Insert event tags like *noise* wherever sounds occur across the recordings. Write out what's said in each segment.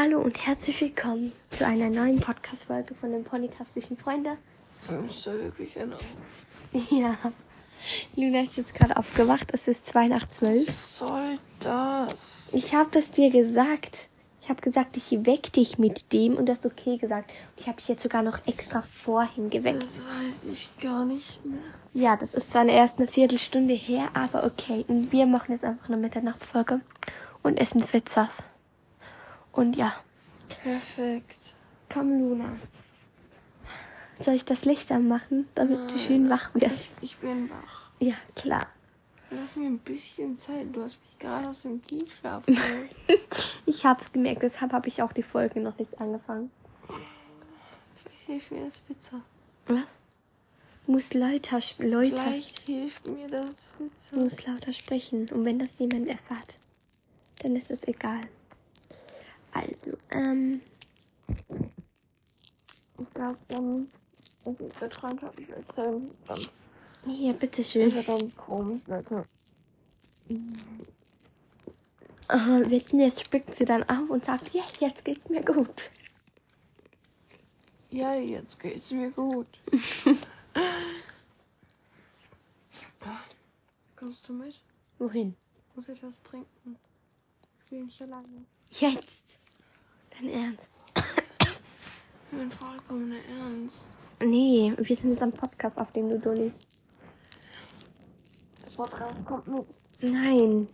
Hallo und herzlich willkommen zu einer neuen Podcast-Folge von den Ponytastischen Freunde. Ist da wirklich einer? Ja. Luna ist jetzt gerade aufgewacht. Es ist 2 nach 12. Was soll das? Ich habe das dir gesagt. Ich habe gesagt, ich weck dich mit dem und du hast okay gesagt. Ich habe dich jetzt sogar noch extra vorhin geweckt. Das weiß ich gar nicht mehr. Ja, das ist zwar erst eine Viertelstunde her, aber okay. Und wir machen jetzt einfach eine Mitternachtsfolge und essen Pizzas. Und ja, Perfekt. komm Luna. Soll ich das Licht anmachen, damit du schön wach wirst? Ich bin wach. Ja, klar. Lass mir ein bisschen Zeit. Du hast mich gerade aus dem Tiefschlaf *laughs* geholt. Ich hab's gemerkt, deshalb habe ich auch die Folge noch nicht angefangen. Vielleicht hilft mir das Pizza. Was? Du musst lauter, sp- lauter, Vielleicht hilft mir das du Pizza. musst lauter sprechen. Und wenn das jemand erfährt, dann ist es egal. Also, ähm, Ich glaube, dann ist es geträumt habe ich erzählen. Ganz, hier, bitteschön. ist ja ganz komisch, Leute. Oh, jetzt spickt sie dann auf und sagt, ja, jetzt geht's mir gut. Ja, jetzt geht's mir gut. *laughs* Kommst du mit? Wohin? Ich muss etwas trinken. Ich will nicht alleine. Jetzt. Dein Ernst? *coughs* Mein vollkommener Ernst. Nee, wir sind jetzt am Podcast auf dem du Dulli. Der Podcast kommt mit. Nein.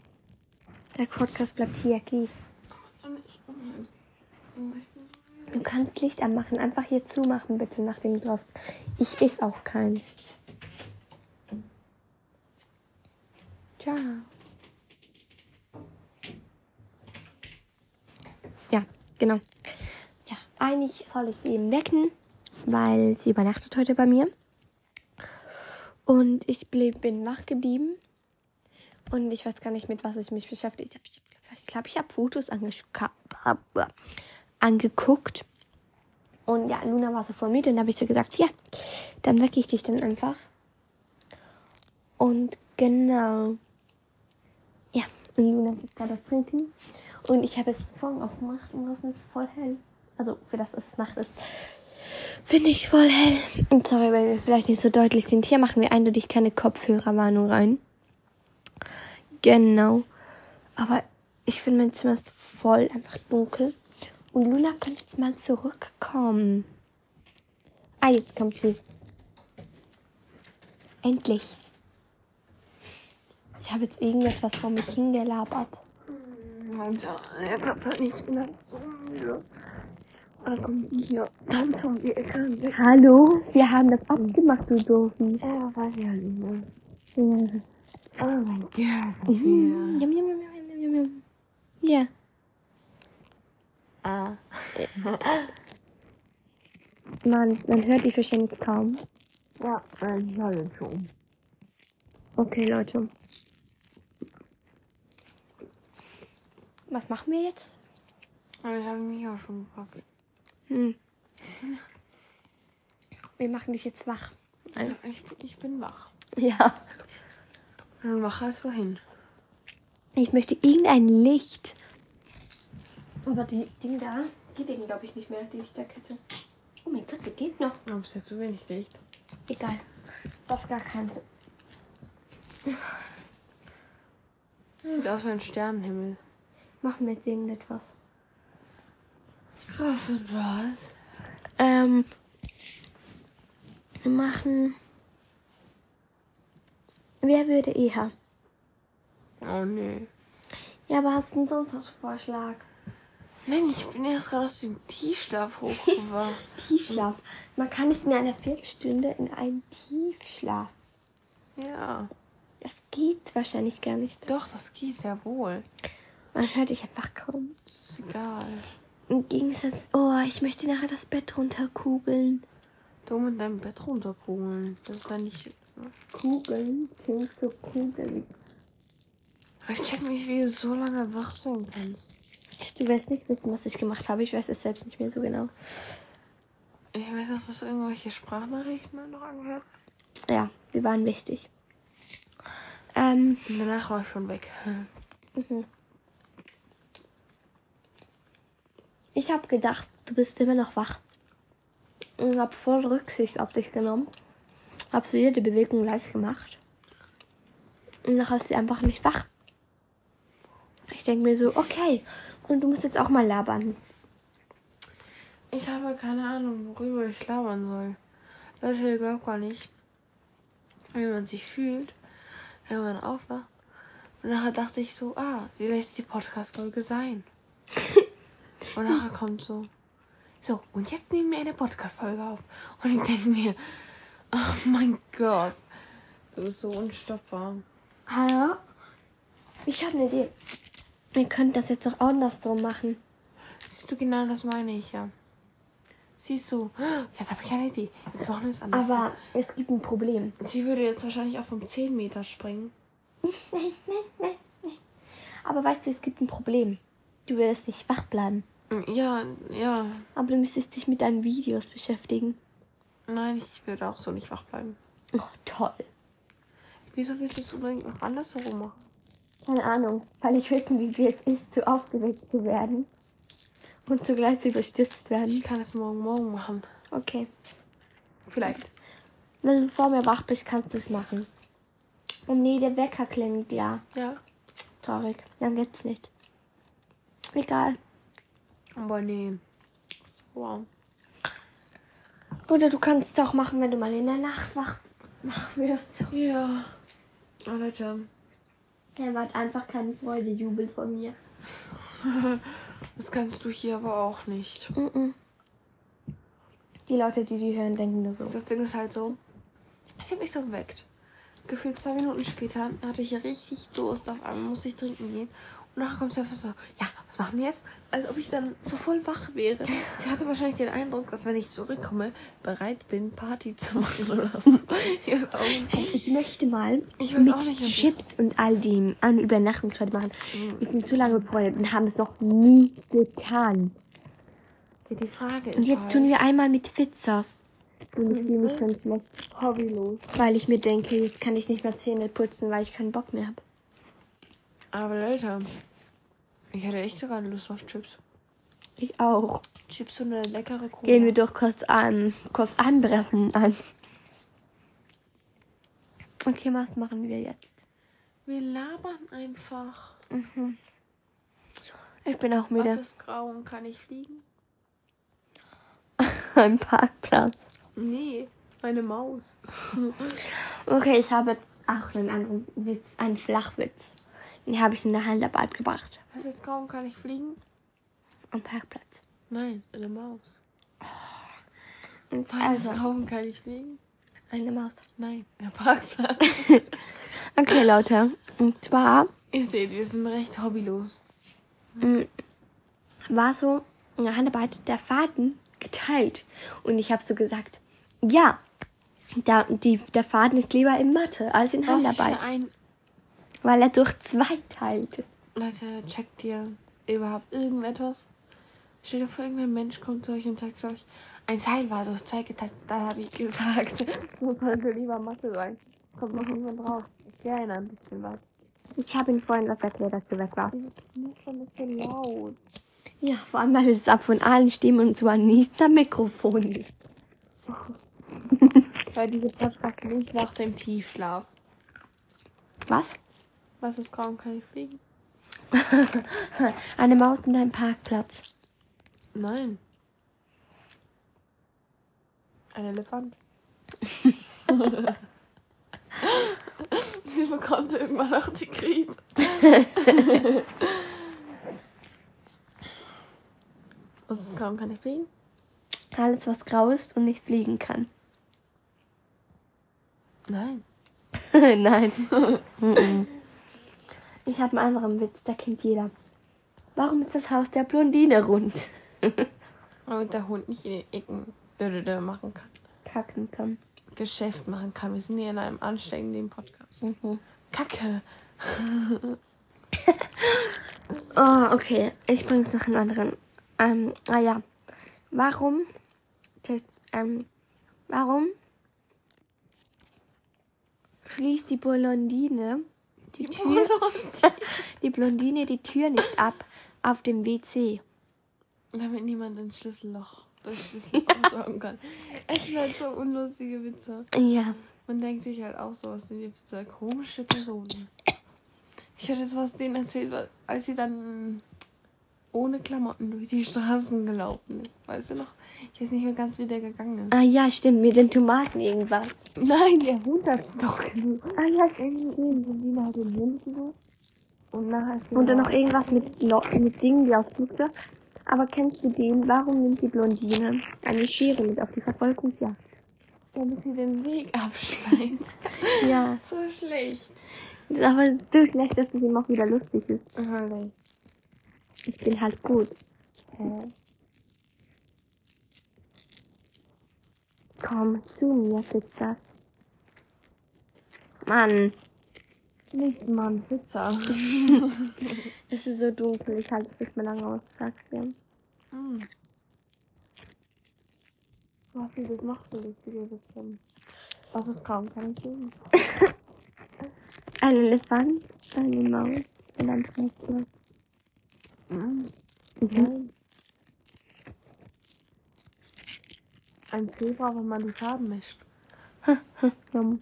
Der Podcast bleibt hier, so Du kannst Licht anmachen. Einfach hier zumachen, bitte, nachdem du raus. Ich iss auch keins. Ciao. Ja, genau. Ja, eigentlich soll ich sie eben wecken, weil sie übernachtet heute bei mir. Und ich bin wach geblieben. Und ich weiß gar nicht, mit was ich mich beschäftigt habe. Ich glaube, ich, glaub, ich habe Fotos angeguckt. Und ja, Luna war so voll müde und da habe ich so gesagt, ja, dann wecke ich dich dann einfach. Und genau. Ja, und Luna gibt gerade das Trinken. Und ich habe jetzt Vorhang aufgemacht und draußen ist es voll hell. Also für das es Nacht ist. Finde ich voll hell. Und sorry, wenn wir vielleicht nicht so deutlich sind. Hier machen wir eindeutig keine Kopfhörerwarnung rein. Genau. Aber ich finde, mein Zimmer ist voll einfach dunkel. Und Luna könnte jetzt mal zurückkommen. Ah, jetzt kommt sie. Endlich. Ich habe jetzt irgendetwas vor mich hingelabert. Alter, er bleibt halt nicht so müde. Und dann kommt die hier ganz um die Ecke. Hallo? Wir haben das abgemacht, du Doofi. Ja, das weiß ich halt nicht mehr. Ja. Oh mein Gott. Mhm. Yum, yum, yum, yum, yum, yum, yum. Ja. Ah. *laughs* Man, man hört dich wahrscheinlich kaum. Ja, ich habe jetzt schon. Okay, Leute. Was machen wir jetzt? Aber ich habe mich auch schon gefragt. Hm. Wir machen dich jetzt wach. Also, ich, ich bin wach. Ja. Und wacher als vorhin. Ich möchte irgendein Licht. Aber die Ding da geht eben, glaube ich, nicht mehr, die Lichterkette. Oh mein Gott, sie geht noch. Aber es ist ja zu wenig Licht. Egal. Das ist gar keins. Sieht aus wie ein Sternenhimmel. Machen wir jetzt irgendetwas. Krass und was? Ähm. Wir machen. Wer würde eher? Oh nee. Ja, aber hast du denn sonst noch einen Vorschlag? Nein, ich bin erst gerade aus dem Tiefschlaf hochgewacht. *laughs* Tiefschlaf. Man kann nicht in einer Viertelstunde in einen Tiefschlaf. ja. Das geht wahrscheinlich gar nicht. Doch, das geht ja wohl. Man hört dich einfach kaum. Das ist egal. Im Gegensatz, oh, ich möchte nachher das Bett runterkugeln. Du mit deinem Bett runterkugeln. Das war nicht. Kugeln sind so Kugeln. Ich check nicht, wie du so lange wach sein kannst. Du wirst nicht wissen, was ich gemacht habe. Ich weiß es selbst nicht mehr so genau. Ich weiß noch, dass du irgendwelche Sprachnachrichten noch angehört hast. Ja, die waren wichtig. Ähm, danach war ich schon weg. *laughs* mhm. Ich habe gedacht, du bist immer noch wach. Und habe voll Rücksicht auf dich genommen. Hab so jede Bewegung leise gemacht. Und nachher ist sie einfach nicht wach. Ich denke mir so, okay. Und du musst jetzt auch mal labern. Ich habe keine Ahnung, worüber ich labern soll. Leute, ihr glaubt gar nicht, wie man sich fühlt, wenn man aufwacht. Und nachher dachte ich so, ah, sie lässt die Podcast-Folge sein. *laughs* und nachher kommt so, so, und jetzt nehmen wir eine Podcast-Folge auf. Und ich denke mir, oh mein Gott, du bist so unstoppbar. Hallo? Ich habe eine Idee. Ihr könnt das jetzt auch andersrum machen. Siehst du, genau das meine ich ja. Siehst du, jetzt habe ich eine Idee. Jetzt machen wir es anders. Aber es gibt ein Problem. sie würde jetzt wahrscheinlich auch vom 10 Meter springen. *laughs* Aber weißt du, es gibt ein Problem. Du würdest nicht wach bleiben. Ja, ja. Aber du müsstest dich mit deinen Videos beschäftigen. Nein, ich würde auch so nicht wach bleiben. Oh, toll. Wieso willst du es unbedingt noch andersherum machen? Keine Ahnung, weil ich wissen, wie es ist, zu aufgeregt zu werden. Und zugleich zu überstürzt werden. Ich kann es morgen morgen machen. Okay. Vielleicht. Wenn du vor mir wach bist, kannst du es machen. Oh nee, der Wecker klingt ja. Ja. Traurig. Dann geht's nicht. Egal. Aber nee. Wow. Oder du kannst es auch machen, wenn du mal in der Nacht wach, wach wirst. Ja. Oh, Leute. Er hat einfach keine Freude, Jubel von mir. *laughs* Das kannst du hier aber auch nicht. Mm-mm. Die Leute, die die hören, denken nur so. Das Ding ist halt so. Ich habe mich so geweckt. Gefühlt zwei Minuten später hatte ich richtig Durst. Auf einmal musste ich trinken gehen. Und nachher kommt sie einfach so, ja, was machen wir jetzt? Als ob ich dann so voll wach wäre. *laughs* Sie hatte wahrscheinlich den Eindruck, dass wenn ich zurückkomme, bereit bin, Party zu *laughs* machen oder so. Ich auch nicht. Ich möchte mal Ich mit nicht, Chips und all dem eine Übernachtungsfeier machen. Wir sind zu lange befreundet und haben es noch nie getan. Die Frage ist Und jetzt halt, tun wir einmal mit Pizzas. Und ich fühle mich schon schlecht, hobbylos. weil ich mir denke, jetzt kann ich nicht mehr Zähne putzen, weil ich keinen Bock mehr habe. Aber Leute, ich hätte echt sogar Lust auf Chips. Ich auch. Chips und eine leckere Cola. Gehen wir doch kurz an, kurz anbrechen an. Okay, was machen wir jetzt? Wir labern einfach. Ich bin auch Was müde. ist grau und kann ich fliegen? *laughs* Ein Parkplatz. Nee, eine Maus. *laughs* Okay, ich habe jetzt auch einen anderen Witz, einen Flachwitz. Den habe ich in der Handarbeit gebracht. Was ist und kann ich fliegen? Am Parkplatz. Nein, eine Maus. Und Was also, ist und kann ich fliegen? eine Maus. Nein, der Parkplatz. *laughs* Okay, Leute. Und zwar Ihr seht, wir sind recht hobbylos. war so in der Handarbeit der Faden geteilt. Und ich habe so gesagt, ja, da, die, der Faden ist lieber in Mathe als in Was Handarbeit. für ein... Weil er durch zwei teilt. Leute, checkt ihr überhaupt irgendetwas? Steht dir vor, irgendein Mensch kommt zu euch und sagt zu euch, ein Seil war durch zwei geteilt. Da habe ich gesagt, *laughs* das sollte lieber Mathe sein. Kommt noch niemand raus. Ich erinnere ein bisschen was. Ich habe ihm vorhin was erklärt, als du weg warst. Knistern ist so laut. Ja, vor allem, weil es ab von allen Stimmen und zwar nicht am Mikrofon ist. *laughs* Weil diese Podcast nicht nach dem Tiefschlaf. Was? Was ist grau und kann ich fliegen? *laughs* Eine Maus in deinem Parkplatz. Nein. Ein Elefant. *laughs* Sie bekommt irgendwann auch die Krise. *laughs* Was ist kaum kann ich fliegen? Alles, was grau ist und nicht fliegen kann. Nein. Nein. Mhm. ich habe einen anderen Witz, der kennt jeder. Warum ist das Haus der Blondine rund? *laughs* Damit der Hund nicht in den Ecken machen kann. Kacken kann. Geschäft machen kann. Wir sind hier in einem ansteckenden Podcast. Kacke. *laughs* Oh, okay. Ich bringe jetzt noch einen anderen. Ähm, ah ja. Warum? Ähm, warum schließt die Blondine die Tür, *laughs* die Blondine die Tür nicht ab auf dem WC? Damit niemand ins Schlüsselloch, durchs Schlüsselloch *laughs* schauen kann. Es sind halt so unlustige Witze. Ja. Man denkt sich halt auch so, was sind wir für komische Personen. Ich hatte jetzt was denen erzählt, als sie dann ohne Klamotten durch die Straßen gelaufen ist. Weißt du noch? Ich weiß nicht mehr ganz, wie der gegangen ist. Ah ja, stimmt, mit den Tomaten irgendwas. Nein, der Hund hat's doch Ah ja, irgendwie hat den Hund gesucht. Und nachher ist Und dann noch irgendwas mit, Lo mit Dingen, die auf Flugzeug. Aber kennst du den? Warum nimmt die Blondine eine Schere mit auf die Verfolgungsjagd? damit sie den Weg abschneiden. Ja. so schlecht. Aber es ist so schlecht, dass es ihm auch wieder lustig ist. Herrlich. Ich bin halt gut. Hä? Komm zu mir, Pizza. Mann, Nicht Mann, Pizza. *laughs* es ist so dunkel. Ich halte es nicht mehr lange aus, sag's dir. Mm. Was gibt es noch für lustige Witze? Was ist kaum kein Film? *laughs* Ein Elefant, eine Maus und ein Traktor. Mm. Mhm. Nein. Ein Zebra, wenn man die Farben mischt. *laughs*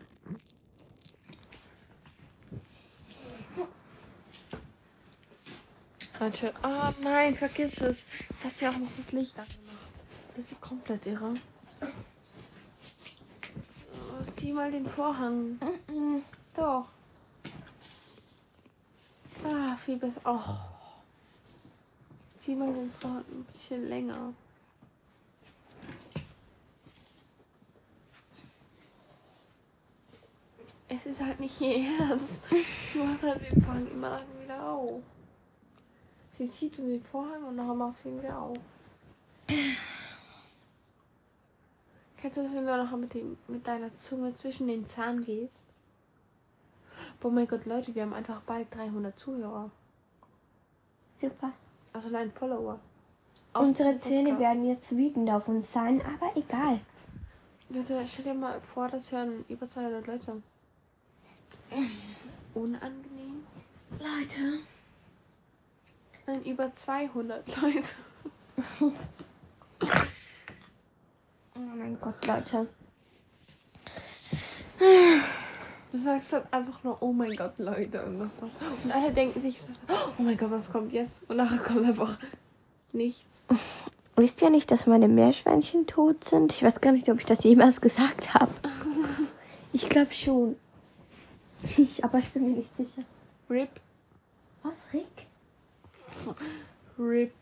Leute, oh nein, vergiss es. Du hast ja auch noch das Licht angemacht. Das ist komplett irre. Oh, sieh mal den Vorhang. Doch. Ah, viel besser. Oh. Zieh mal den Vorhang ein bisschen länger. Es ist halt nicht ihr Ernst. Sie macht halt den Vorhang immer lang wieder auf. Sie zieht so den Vorhang und nachher macht sie ihn wieder auf. Kennst du das, wenn du nachher mit, dem, mit deiner Zunge zwischen den Zahn gehst? Boah, mein Gott, Leute, wir haben einfach bald 300 Zuhörer. Super. Also nein, Follower. Auf Unsere Zähne werden jetzt wütend auf uns sein, aber egal. Leute, stell dir mal vor, das hören über 200 Leute. Unangenehm? Leute. Nein, über 200 Leute. *laughs* Oh mein Gott, Leute. Du sagst dann einfach nur, oh mein Gott, Leute. Und, das war's. und alle denken sich, so, oh mein Gott, was kommt jetzt? Und nachher kommt einfach nichts. Wisst ihr nicht, dass meine Meerschweinchen tot sind? Ich weiß gar nicht, ob ich das jemals gesagt habe. Ich glaube schon. Ich, aber ich bin mir nicht sicher. RIP. Was, Rick? RIP.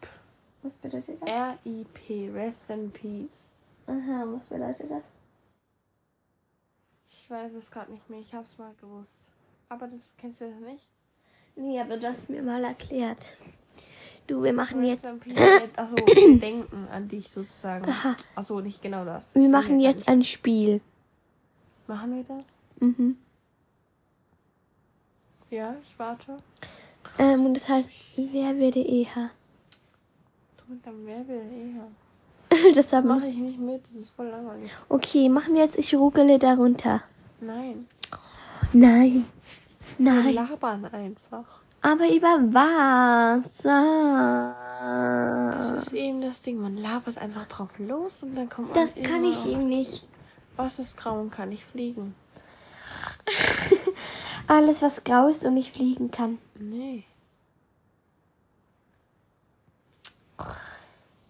Was bedeutet das? R-I-P. Rest in Peace. Aha, was bedeutet das? Ich weiß es gerade nicht mehr. Ich hab's mal gewusst. Aber das kennst du das nicht? Nee, aber du hast mir mal erklärt. Du, wir machen jetzt. Achso, *clears throat* denken an dich sozusagen. Aha. Achso, nicht genau das. wir Ich machen jetzt ein Spiel. Machen wir das? Mhm. Ja, ich warte. Ähm, und das heißt, wer würde eher? Du deinem Wer will eher. *laughs* Das mache ich nicht mit. Das ist voll langweilig. Okay, machen wir jetzt, ich ruckele darunter. Nein. Nein. Wir Nein. labern einfach. Aber über was? Das ist eben das Ding. Man labert einfach drauf los und dann kommt man Das kann ich ihm nicht. Was ist grau und kann nicht fliegen? *laughs* Alles, was grau ist und nicht fliegen kann. Nee.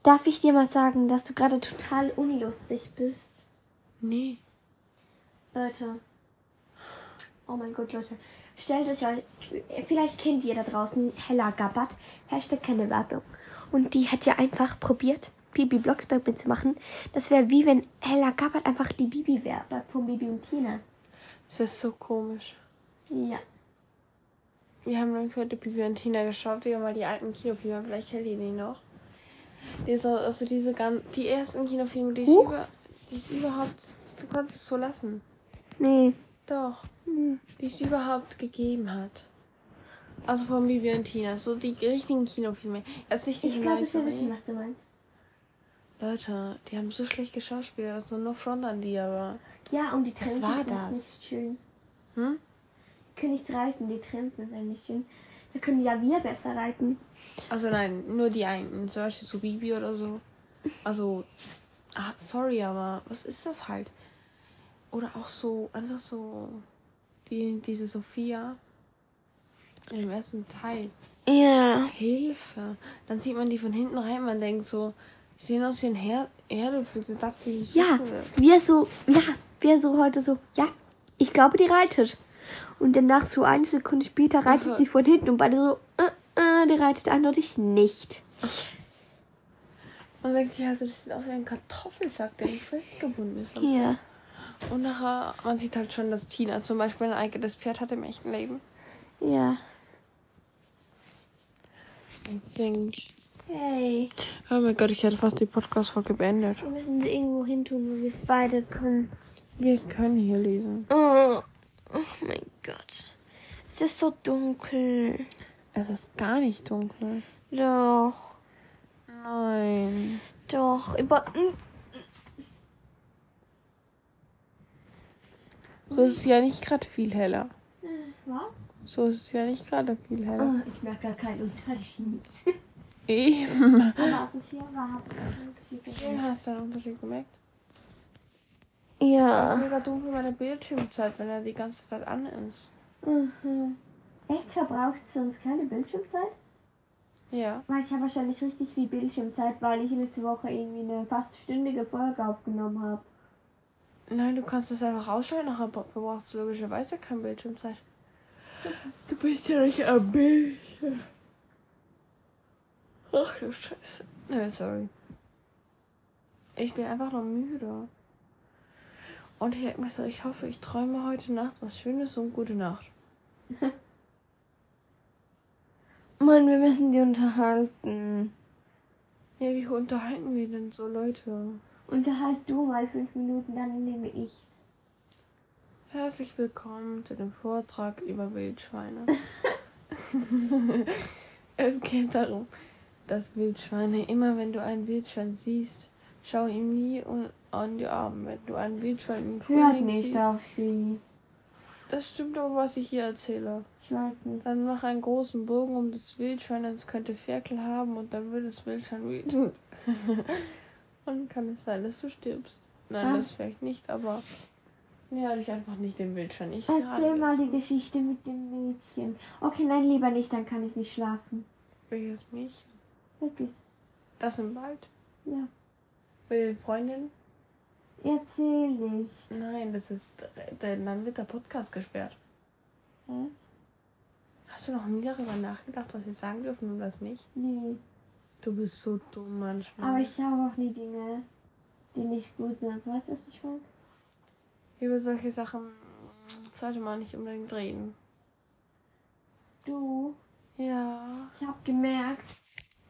Darf ich dir mal sagen, dass du gerade total unlustig bist? Nee. Leute. Oh mein Gott, Leute. Stellt euch euch, vielleicht kennt ihr da draußen Hella Gabbard, Hashtag keine Werbung. Und die hat ja einfach probiert, Bibi Blocksberg mitzumachen. Das wäre wie wenn Hella Gabbard einfach die Bibi wäre, von Bibi und Tina. Das ist so komisch. Ja. Wir haben nämlich heute Bibi und Tina geschaut. Wir haben mal die alten Kinofilme. Vielleicht kennt ihr die noch. Diese, also diese ganz, die ersten Kinofilme, die es Huch. über, die es überhaupt, du kannst es so lassen. Nee. Doch. Die es überhaupt gegeben hat. Also von Bibi und Tina. So die richtigen Kinofilme. Jetzt nicht Ich glaube, nice wir wissen, was du meinst. Leute, die haben so schlecht geschauspielt. Also no front an die, aber. Ja, und die Trends war sind das? nicht schön. Hm? Königsreich und die Trends sind eigentlich schön. Da können ja wir besser reiten. Also nein, nur die einen. Zum Beispiel so Bibi oder so. Also, ah, sorry, aber was ist das halt? Oder auch so, einfach so, die, diese Sophia im ersten Teil. Ja. Hilfe. Dann sieht man die von hinten rein, man denkt so, die sehen aus wie ein Her Erdäpfel, sie sagt wie Ja, wir so, ja, wir so heute so, ja, ich glaube, die reitet. Und danach so eine Sekunde später reitet sie von hinten und beide so, äh, äh, die reitet eindeutig nicht. Man denkt sich also, das sieht aus wie ein Kartoffelsack, der nicht festgebunden ist. Ja. Und nachher, man sieht halt schon, dass Tina zum Beispiel ein eigenes Pferd hat im echten Leben. Ja. Deswegen. Hey, Oh mein Gott, ich hätte fast die Podcast-Folge beendet. wir müssen sie irgendwo hin tun, wo wir es beide können. Wir können hier lesen. Oh, oh mein Gott. Es ist so dunkel. Es ist gar nicht dunkel. Doch, Nein. doch, über. hm, So ist es ja nicht gerade viel heller. Was? So ist es ja nicht gerade viel heller. Oh, ich merke gar keinen Unterschied. Eben. Aber es ist hier Unterschied. Eben hast du einen Unterschied gemerkt. Ja. Mega dunkel meine Bildschirmzeit, wenn er die ganze Zeit an ist. Mhm. Echt verbraucht sonst keine Bildschirmzeit? Ja. Weil ich habe wahrscheinlich richtig viel Bildschirmzeit, weil ich letzte Woche irgendwie eine fast stündige Folge aufgenommen habe. Nein, du kannst es einfach ausschalten, nachher verbrauchst du logischerweise keine Bildschirmzeit. Du bist ja nicht am Bildschirm. Ach du Scheiße. Nö, sorry. Ich bin einfach noch müde. Und ich denke mir so, ich hoffe, ich träume heute Nacht was Schönes und gute Nacht. *laughs* Mann, wir müssen die unterhalten. Ja, wie unterhalten wir denn so Leute? Unterhalt du mal fünf Minuten, dann nehme ich's. Herzlich willkommen zu dem Vortrag über Wildschweine. *laughs* es geht darum, dass Wildschweine, immer wenn du ein Wildschwein siehst, schau ihm nie an die Arme. Wenn du ein Wildschwein im Hört nicht siehst, auf sie. das stimmt aber, was ich hier erzähle. Ich weiß nicht. Dann mach einen großen Bogen um das Wildschwein, es könnte Ferkel haben und dann wird das Wildschwein wütend. *laughs* und kann es sein, dass du stirbst. Nein, Ah. das vielleicht nicht, aber ja, dich einfach nicht dem Wildschwein. Ich Erzähl mal die Geschichte mit dem Mädchen. Okay, nein, lieber nicht, dann kann ich nicht schlafen. Welches Mädchen? Wirklich. Das im Wald? Ja. Will Freundin? Erzähl nicht. Nein, das ist. Dann wird der Podcast gesperrt. Hä? Hast du noch nie darüber nachgedacht, was wir sagen dürfen und was nicht? Nee. Du bist so dumm manchmal. Aber ich sage auch nie Dinge, die nicht gut sind. Weißt du, was ich meine? Über solche Sachen sollte man nicht unbedingt reden. Du, Ja. ich habe gemerkt,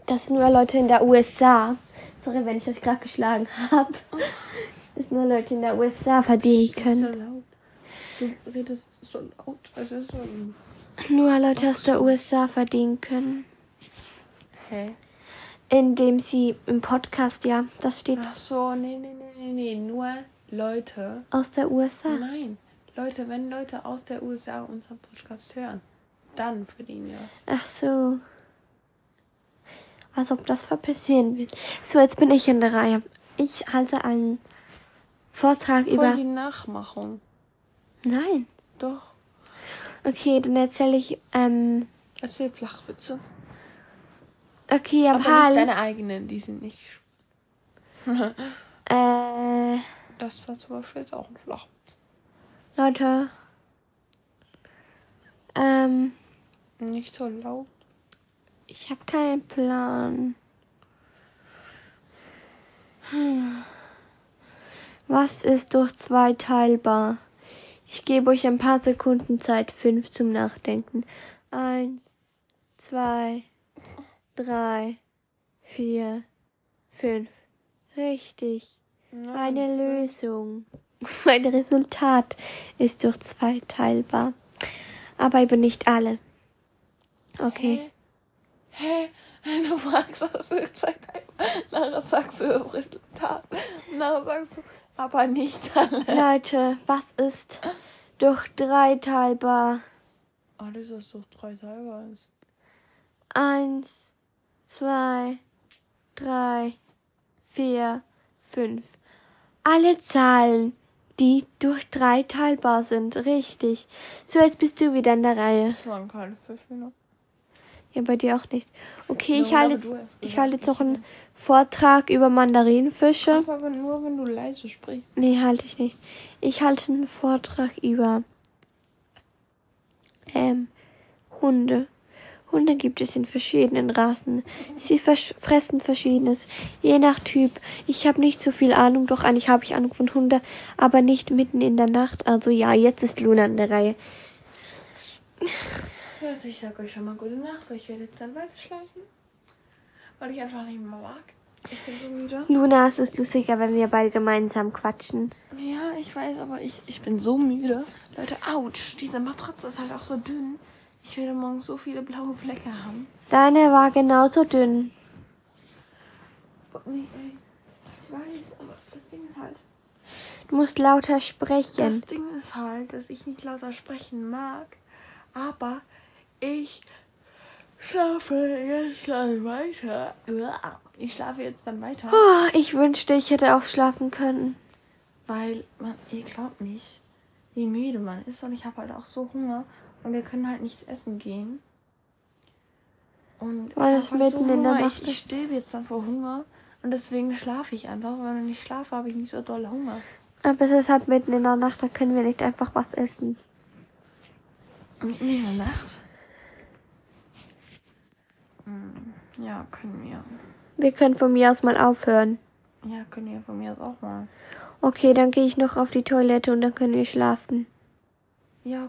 dass nur Leute in der USA, sorry, wenn ich euch gerade geschlagen habe, *laughs* dass nur Leute in der USA verdienen So können. laut. Du redest so laut. Es ist so. Nur Leute aus der USA verdienen können. Hä? Indem sie im Podcast, ja, das steht Ach so, nee, nee, nee, nee, nee. Nur Leute. aus der USA. Nein. Leute, wenn Leute aus der USA unseren Podcast hören, dann verdienen wir was. Ach so. Als ob das passieren wird. So, jetzt bin ich in der Reihe. Ich halte einen Vortrag Voll über. die Nachmachung. Nein. Doch. Okay, dann erzähle ich. Ähm, Erzähl Flachwitze. okay, Aber nicht Japan. deine eigenen, die sind nicht. *laughs* Äh, Das war zum Beispiel jetzt auch ein Flachwitz. Leute. Ähm, Nicht so laut. ich habe keinen Plan. Hm. Was ist durch zwei teilbar? Ich gebe euch ein paar Sekunden Zeit, fünf zum Nachdenken. Eins, zwei, drei, vier, fünf. Richtig. Eine Lösung. *laughs* Mein Resultat ist durch zwei teilbar. Aber eben nicht alle. Okay. Hä? Hä? *laughs* Du fragst, was ist zwei Teile. Nachher sagst du das Resultat. Nachher sagst du, aber nicht alle. Leute, was ist durch drei teilbar? Alles, was durch drei Teile ist. Eins, zwei, drei, vier, fünf. Alle Zahlen, die durch drei teilbar sind. Richtig. So, jetzt bist du wieder in der Reihe. Das waren keine Fische, ne? Ja, bei dir auch nicht. Okay, Ja, ich halte jetzt, ich halte jetzt noch einen Vortrag über Mandarinenfische. Aber nur, wenn du leise sprichst. Nee, halte ich nicht. Ich halte einen Vortrag über ähm, Hunde. Hunde gibt es in verschiedenen Rassen. Sie versch- fressen verschiedenes, je nach Typ. Ich habe nicht so viel Ahnung, doch eigentlich habe ich Ahnung von Hunde, aber nicht mitten in der Nacht. Also ja, jetzt ist Luna an der Reihe. Also ich sag euch schon mal gute Nacht, weil ich werde jetzt dann weiterschlafen. Weil ich einfach nicht mehr mag. Ich bin so müde. Luna, es ist lustiger, wenn wir beide gemeinsam quatschen. Ja, ich weiß, aber ich, ich bin so müde. Leute, ouch, diese Matratze ist halt auch so dünn. Ich werde morgen so viele blaue Flecke haben. Deine war genauso dünn. Ich weiß, aber das Ding ist halt. Du musst lauter sprechen. Das Ding ist halt, dass ich nicht lauter sprechen mag. Aber ich schlafe jetzt dann weiter. Ich schlafe jetzt dann weiter. Oh, ich wünschte, ich hätte auch schlafen können. Weil man, ihr glaubt nicht, wie müde man ist. Und ich habe halt auch so Hunger. Und wir können halt nichts essen gehen. Und Weil ich halt mitten in der Hunger. Nacht Ich, ich sterbe jetzt dann vor Hunger. Und deswegen schlafe ich einfach. Weil wenn ich schlafe, habe ich nicht so doll Hunger. Aber es ist halt mitten in der Nacht, da können wir nicht einfach was essen. Mitten in der Nacht? Hm, Ja, können wir. Wir können von mir aus mal aufhören. Ja, können wir von mir aus auch mal. Okay, dann gehe ich noch auf die Toilette und dann können wir schlafen. Ja, okay.